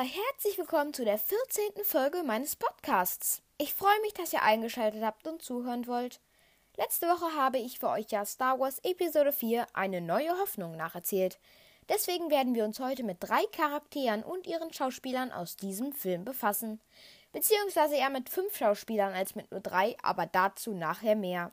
Herzlich willkommen zu der 14. Folge meines Podcasts. Ich freue mich, dass ihr eingeschaltet habt und zuhören wollt. Letzte Woche habe ich für euch ja Star Wars Episode 4 eine neue Hoffnung nacherzählt. Deswegen werden wir uns heute mit drei Charakteren und ihren Schauspielern aus diesem Film befassen. Beziehungsweise eher mit fünf Schauspielern als mit nur drei, aber dazu nachher mehr.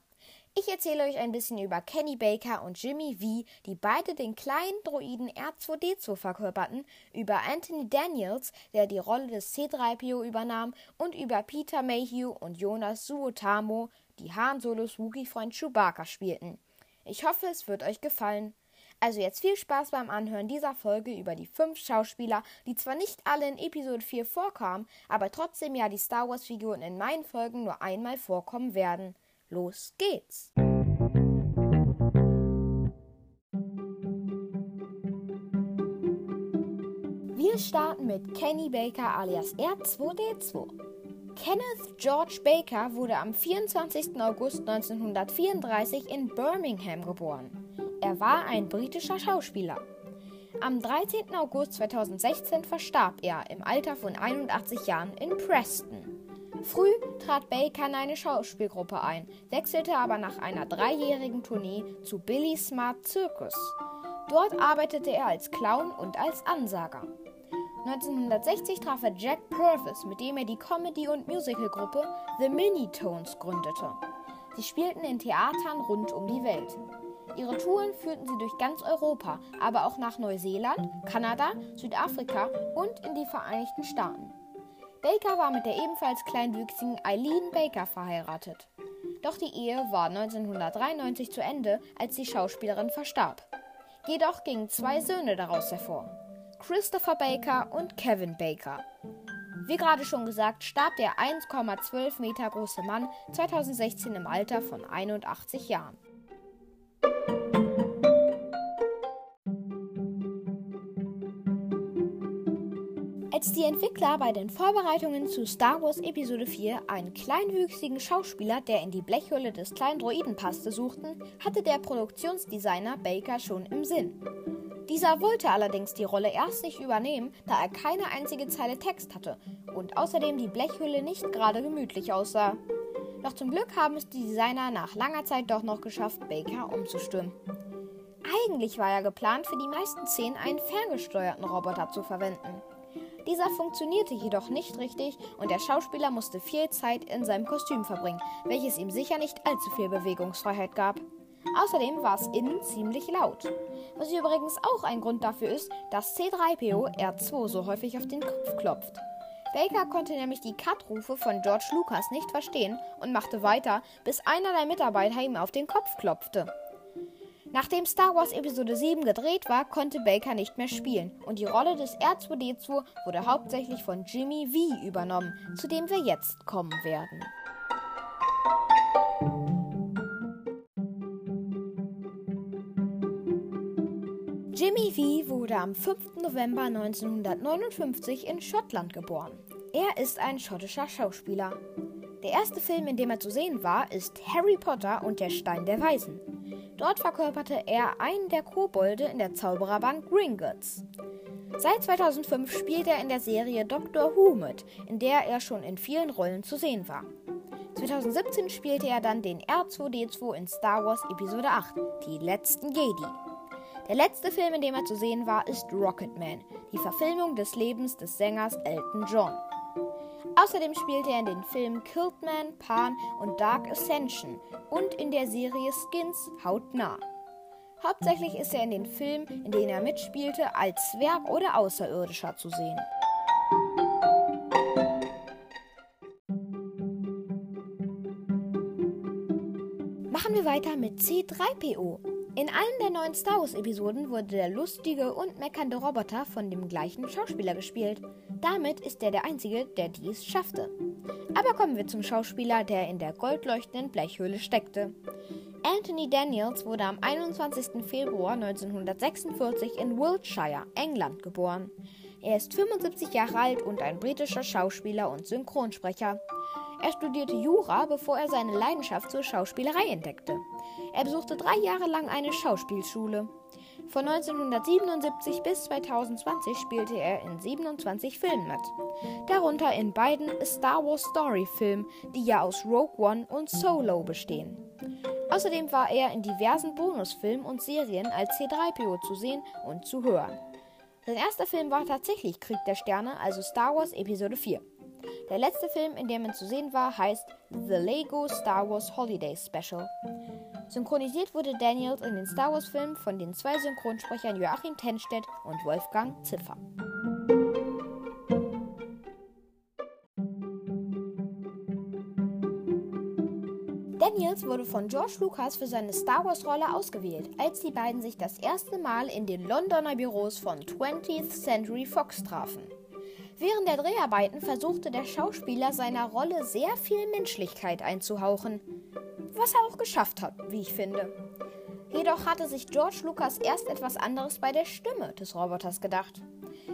Ich erzähle euch ein bisschen über Kenny Baker und Jimmy V, die beide den kleinen Droiden R2D2 verkörperten, über Anthony Daniels, der die Rolle des C3PO übernahm, und über Peter Mayhew und Jonas Suotamo, die Han Solos Wookie-Freund Chewbacca spielten. Ich hoffe, es wird euch gefallen. Also jetzt viel Spaß beim Anhören dieser Folge über die fünf Schauspieler, die zwar nicht alle in Episode 4 vorkamen, aber trotzdem ja die Star Wars-Figuren in meinen Folgen nur einmal vorkommen werden. Los geht's! Wir starten mit Kenny Baker alias R2D2. Kenneth George Baker wurde am 24. August 1934 in Birmingham geboren. Er war ein britischer Schauspieler. Am 13. August 2016 verstarb er im Alter von 81 Jahren in Preston. Früh trat Baker in eine Schauspielgruppe ein, wechselte aber nach einer dreijährigen Tournee zu Billy Smart Circus. Dort arbeitete er als Clown und als Ansager. 1960 traf er Jack Purvis, mit dem er die Comedy- und Musicalgruppe The Minitones gründete. Sie spielten in Theatern rund um die Welt. Ihre Touren führten sie durch ganz Europa, aber auch nach Neuseeland, Kanada, Südafrika und in die Vereinigten Staaten. Baker war mit der ebenfalls kleinwüchsigen Eileen Baker verheiratet. Doch die Ehe war 1993 zu Ende, als die Schauspielerin verstarb. Jedoch gingen zwei Söhne daraus hervor: Christopher Baker und Kevin Baker. Wie gerade schon gesagt, starb der 1,12 Meter große Mann 2016 im Alter von 81 Jahren. Als die Entwickler bei den Vorbereitungen zu Star Wars Episode 4 einen kleinwüchsigen Schauspieler, der in die Blechhülle des kleinen Droiden passte, suchten, hatte der Produktionsdesigner Baker schon im Sinn. Dieser wollte allerdings die Rolle erst nicht übernehmen, da er keine einzige Zeile Text hatte und außerdem die Blechhülle nicht gerade gemütlich aussah. Doch zum Glück haben es die Designer nach langer Zeit doch noch geschafft, Baker umzustimmen. Eigentlich war ja geplant, für die meisten Szenen einen ferngesteuerten Roboter zu verwenden. Dieser funktionierte jedoch nicht richtig und der Schauspieler musste viel Zeit in seinem Kostüm verbringen, welches ihm sicher nicht allzu viel Bewegungsfreiheit gab. Außerdem war es innen ziemlich laut. Was übrigens auch ein Grund dafür ist, dass C3PO R2 so häufig auf den Kopf klopft. Baker konnte nämlich die Cut-Rufe von George Lucas nicht verstehen und machte weiter, bis einer der Mitarbeiter ihm auf den Kopf klopfte. Nachdem Star Wars Episode 7 gedreht war, konnte Baker nicht mehr spielen und die Rolle des R2D2 wurde hauptsächlich von Jimmy V übernommen, zu dem wir jetzt kommen werden. Jimmy V wurde am 5. November 1959 in Schottland geboren. Er ist ein schottischer Schauspieler. Der erste Film, in dem er zu sehen war, ist Harry Potter und der Stein der Weisen. Dort verkörperte er einen der Kobolde in der Zaubererbank Gringotts. Seit 2005 spielt er in der Serie Doctor Who mit, in der er schon in vielen Rollen zu sehen war. 2017 spielte er dann den R2D2 in Star Wars Episode 8, Die letzten Jedi. Der letzte Film, in dem er zu sehen war, ist Rocketman, die Verfilmung des Lebens des Sängers Elton John. Außerdem spielte er in den Filmen Kiltman, Pan und Dark Ascension und in der Serie Skins hautnah. Hauptsächlich ist er in den Filmen, in denen er mitspielte, als Zwerg oder Außerirdischer zu sehen. Machen wir weiter mit C3PO. In allen der neuen Star Wars-Episoden wurde der lustige und meckernde Roboter von dem gleichen Schauspieler gespielt. Damit ist er der Einzige, der dies schaffte. Aber kommen wir zum Schauspieler, der in der goldleuchtenden Blechhöhle steckte. Anthony Daniels wurde am 21. Februar 1946 in Wiltshire, England, geboren. Er ist 75 Jahre alt und ein britischer Schauspieler und Synchronsprecher. Er studierte Jura, bevor er seine Leidenschaft zur Schauspielerei entdeckte. Er besuchte drei Jahre lang eine Schauspielschule. Von 1977 bis 2020 spielte er in 27 Filmen mit, darunter in beiden Star Wars Story-Filmen, die ja aus Rogue One und Solo bestehen. Außerdem war er in diversen Bonusfilmen und Serien als C3PO zu sehen und zu hören. Sein erster Film war tatsächlich Krieg der Sterne, also Star Wars Episode 4. Der letzte Film, in dem er zu sehen war, heißt The Lego Star Wars Holiday Special. Synchronisiert wurde Daniels in den Star Wars-Filmen von den zwei Synchronsprechern Joachim Tenstedt und Wolfgang Ziffer. Daniels wurde von George Lucas für seine Star Wars-Rolle ausgewählt, als die beiden sich das erste Mal in den Londoner Büros von 20th Century Fox trafen. Während der Dreharbeiten versuchte der Schauspieler seiner Rolle sehr viel Menschlichkeit einzuhauchen was er auch geschafft hat, wie ich finde. Jedoch hatte sich George Lucas erst etwas anderes bei der Stimme des Roboters gedacht.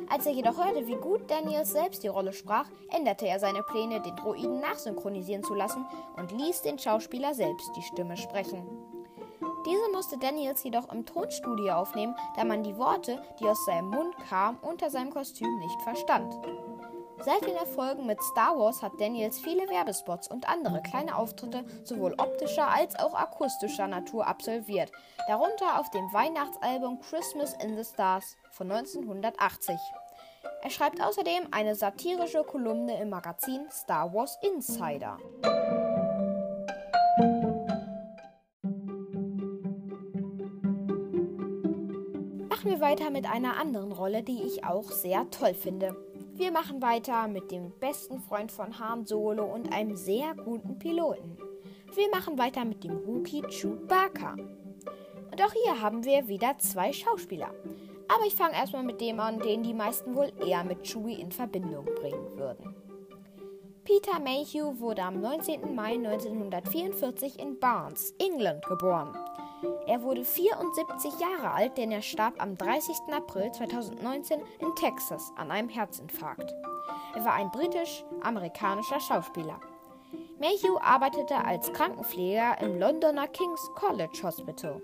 Als er jedoch hörte, wie gut Daniels selbst die Rolle sprach, änderte er seine Pläne, den Droiden nachsynchronisieren zu lassen und ließ den Schauspieler selbst die Stimme sprechen. Diese musste Daniels jedoch im Tonstudio aufnehmen, da man die Worte, die aus seinem Mund kamen, unter seinem Kostüm nicht verstand. Seit den Erfolgen mit Star Wars hat Daniels viele Werbespots und andere kleine Auftritte sowohl optischer als auch akustischer Natur absolviert, darunter auf dem Weihnachtsalbum Christmas in the Stars von 1980. Er schreibt außerdem eine satirische Kolumne im Magazin Star Wars Insider. Weiter mit einer anderen Rolle, die ich auch sehr toll finde. Wir machen weiter mit dem besten Freund von Han Solo und einem sehr guten Piloten. Wir machen weiter mit dem Wookie Chewbacca. Und auch hier haben wir wieder zwei Schauspieler. Aber ich fange erstmal mit dem an, den die meisten wohl eher mit Chewie in Verbindung bringen würden. Peter Mayhew wurde am 19. Mai 1944 in Barnes, England, geboren. Er wurde 74 Jahre alt, denn er starb am 30. April 2019 in Texas an einem Herzinfarkt. Er war ein britisch-amerikanischer Schauspieler. Mayhew arbeitete als Krankenpfleger im Londoner King's College Hospital.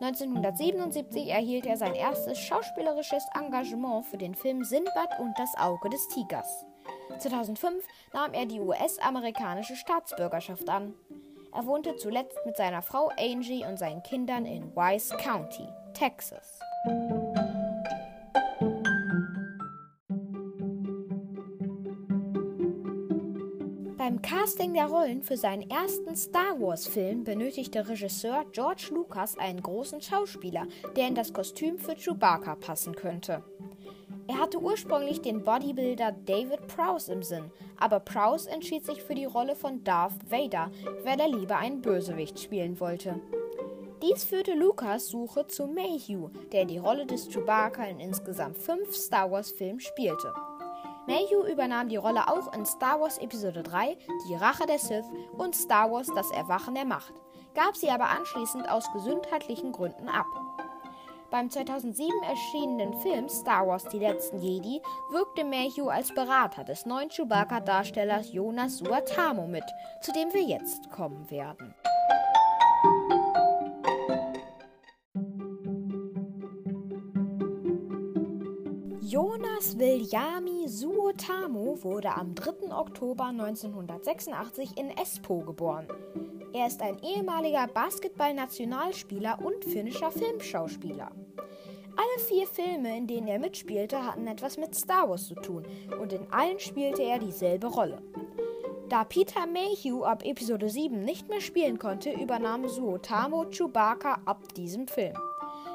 1977 erhielt er sein erstes schauspielerisches Engagement für den Film Sinbad und das Auge des Tigers. 2005 nahm er die US-amerikanische Staatsbürgerschaft an. Er wohnte zuletzt mit seiner Frau Angie und seinen Kindern in Wise County, Texas. Beim Casting der Rollen für seinen ersten Star Wars-Film benötigte Regisseur George Lucas einen großen Schauspieler, der in das Kostüm für Chewbacca passen könnte. Er hatte ursprünglich den Bodybuilder David Prowse im Sinn, aber Prowse entschied sich für die Rolle von Darth Vader, weil er lieber einen Bösewicht spielen wollte. Dies führte Lucas Suche zu Mayhew, der die Rolle des Chewbacca in insgesamt fünf Star Wars-Filmen spielte. Mayhew übernahm die Rolle auch in Star Wars Episode 3, Die Rache der Sith und Star Wars Das Erwachen der Macht, gab sie aber anschließend aus gesundheitlichen Gründen ab. Beim 2007 erschienenen Film Star Wars Die letzten Jedi wirkte Mayhew als Berater des neuen Chewbacca-Darstellers Jonas Suatamo mit, zu dem wir jetzt kommen werden. Jonas Viljami Suotamo wurde am 3. Oktober 1986 in Espoo geboren. Er ist ein ehemaliger Basketball-Nationalspieler und finnischer Filmschauspieler. Alle vier Filme, in denen er mitspielte, hatten etwas mit Star Wars zu tun und in allen spielte er dieselbe Rolle. Da Peter Mayhew ab Episode 7 nicht mehr spielen konnte, übernahm Suotamo Chewbacca ab diesem Film.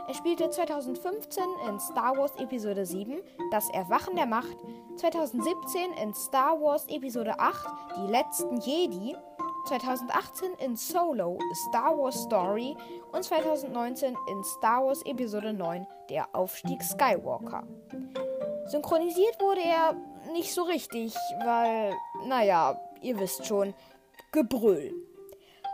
Er spielte 2015 in Star Wars Episode 7 Das Erwachen der Macht, 2017 in Star Wars Episode 8 Die letzten Jedi 2018 in Solo Star Wars Story und 2019 in Star Wars Episode 9 Der Aufstieg Skywalker. Synchronisiert wurde er nicht so richtig, weil, naja, ihr wisst schon, Gebrüll.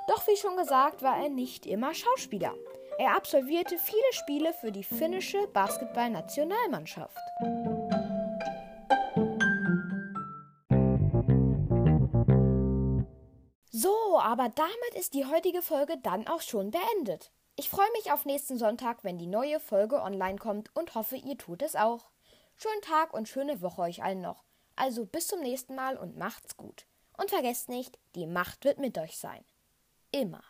Doch wie schon gesagt, war er nicht immer Schauspieler. Er absolvierte viele Spiele für die finnische Basketballnationalmannschaft. Aber damit ist die heutige Folge dann auch schon beendet. Ich freue mich auf nächsten Sonntag, wenn die neue Folge online kommt und hoffe, ihr tut es auch. Schönen Tag und schöne Woche euch allen noch. Also bis zum nächsten Mal und macht's gut. Und vergesst nicht, die Macht wird mit euch sein. Immer.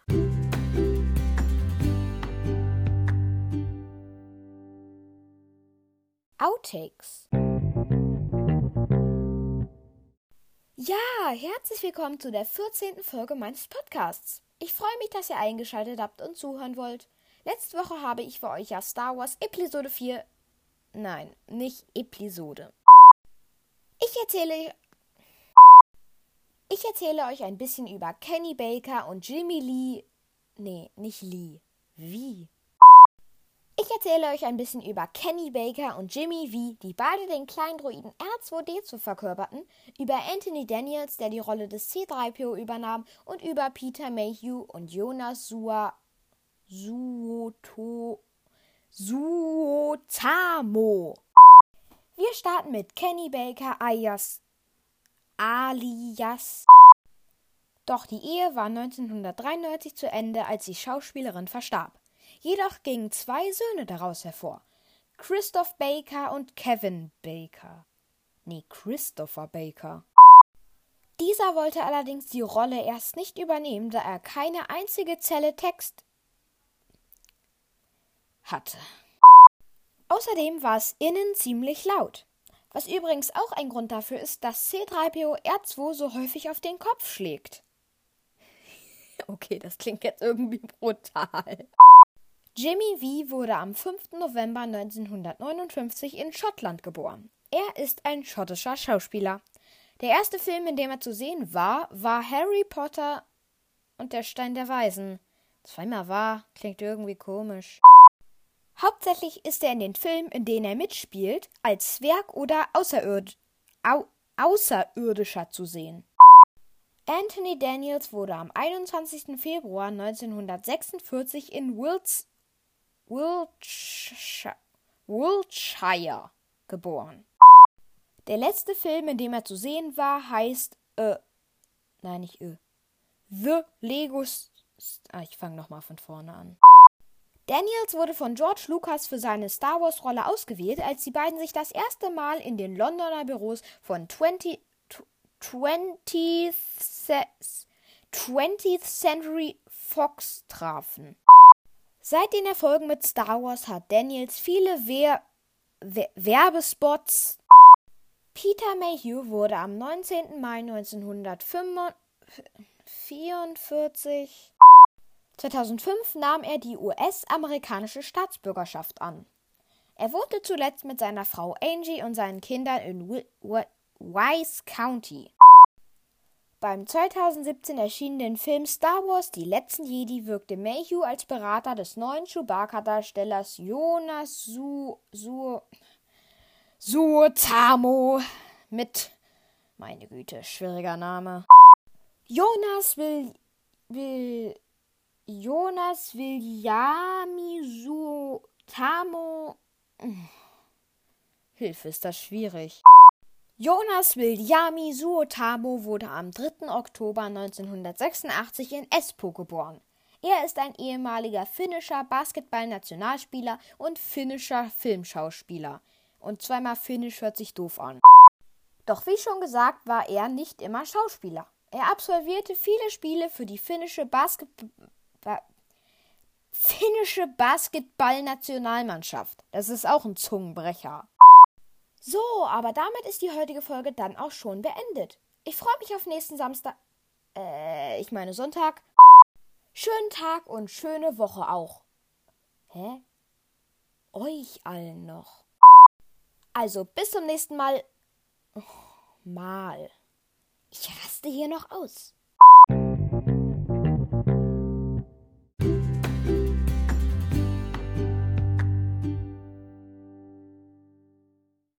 Outtakes. Ja, herzlich willkommen zu der 14. Folge meines Podcasts. Ich freue mich, dass ihr eingeschaltet habt und zuhören wollt. Letzte Woche habe ich für euch ja Star Wars Episode 4. Nein, nicht Episode. Ich erzähle. Ich erzähle euch ein bisschen über Kenny Baker und Jimmy Lee. Nee, nicht Lee. Wie? Ich erzähle euch ein bisschen über Kenny Baker und Jimmy V, die beide den kleinen Droiden R2D2 verkörperten, über Anthony Daniels, der die Rolle des C3PO übernahm, und über Peter Mayhew und Jonas Sua Suoto Suotamo. Wir starten mit Kenny Baker alias alias. Doch die Ehe war 1993 zu Ende, als die Schauspielerin verstarb. Jedoch gingen zwei Söhne daraus hervor. Christoph Baker und Kevin Baker. Nee, Christopher Baker. Dieser wollte allerdings die Rolle erst nicht übernehmen, da er keine einzige Zelle Text hatte. Außerdem war es innen ziemlich laut. Was übrigens auch ein Grund dafür ist, dass C3PO R2 so häufig auf den Kopf schlägt. Okay, das klingt jetzt irgendwie brutal. Jimmy V wurde am 5. November 1959 in Schottland geboren. Er ist ein schottischer Schauspieler. Der erste Film, in dem er zu sehen war, war Harry Potter und der Stein der Weisen. Zweimal war, klingt irgendwie komisch. Hauptsächlich ist er in den Filmen, in denen er mitspielt, als Zwerg oder Außerird Au Außerirdischer zu sehen. Anthony Daniels wurde am 21. Februar 1946 in Wilts Wiltshire, geboren. Der letzte Film, in dem er zu sehen war, heißt äh, nein, nicht äh, The Lego. Ah, ich fange nochmal von vorne an. Daniels wurde von George Lucas für seine Star Wars Rolle ausgewählt, als die beiden sich das erste Mal in den Londoner Büros von 20, 20th, 20th Century Fox trafen. Seit den Erfolgen mit Star Wars hat Daniels viele Wer Wer Werbespots. Peter Mayhew wurde am 19. Mai 1944 2005 nahm er die US-amerikanische Staatsbürgerschaft an. Er wohnte zuletzt mit seiner Frau Angie und seinen Kindern in Wise County. Beim 2017 erschienenen Film Star Wars Die letzten Jedi wirkte Mayhew als Berater des neuen Chewbacca-Darstellers Jonas Su Su Suotamo mit. Meine Güte, schwieriger Name. Jonas will. will. Jonas Viljami Suotamo. Hilfe, ist das schwierig. Jonas Viljami Suotamo wurde am 3. Oktober 1986 in Espoo geboren. Er ist ein ehemaliger finnischer Basketballnationalspieler und finnischer Filmschauspieler. Und zweimal finnisch hört sich doof an. Doch wie schon gesagt, war er nicht immer Schauspieler. Er absolvierte viele Spiele für die finnische Basketball ba finnische Basketballnationalmannschaft. Das ist auch ein Zungenbrecher. So, aber damit ist die heutige Folge dann auch schon beendet. Ich freue mich auf nächsten Samstag. Äh, ich meine Sonntag. Schönen Tag und schöne Woche auch. Hä? Euch allen noch. Also, bis zum nächsten Mal. Oh, mal. Ich raste hier noch aus.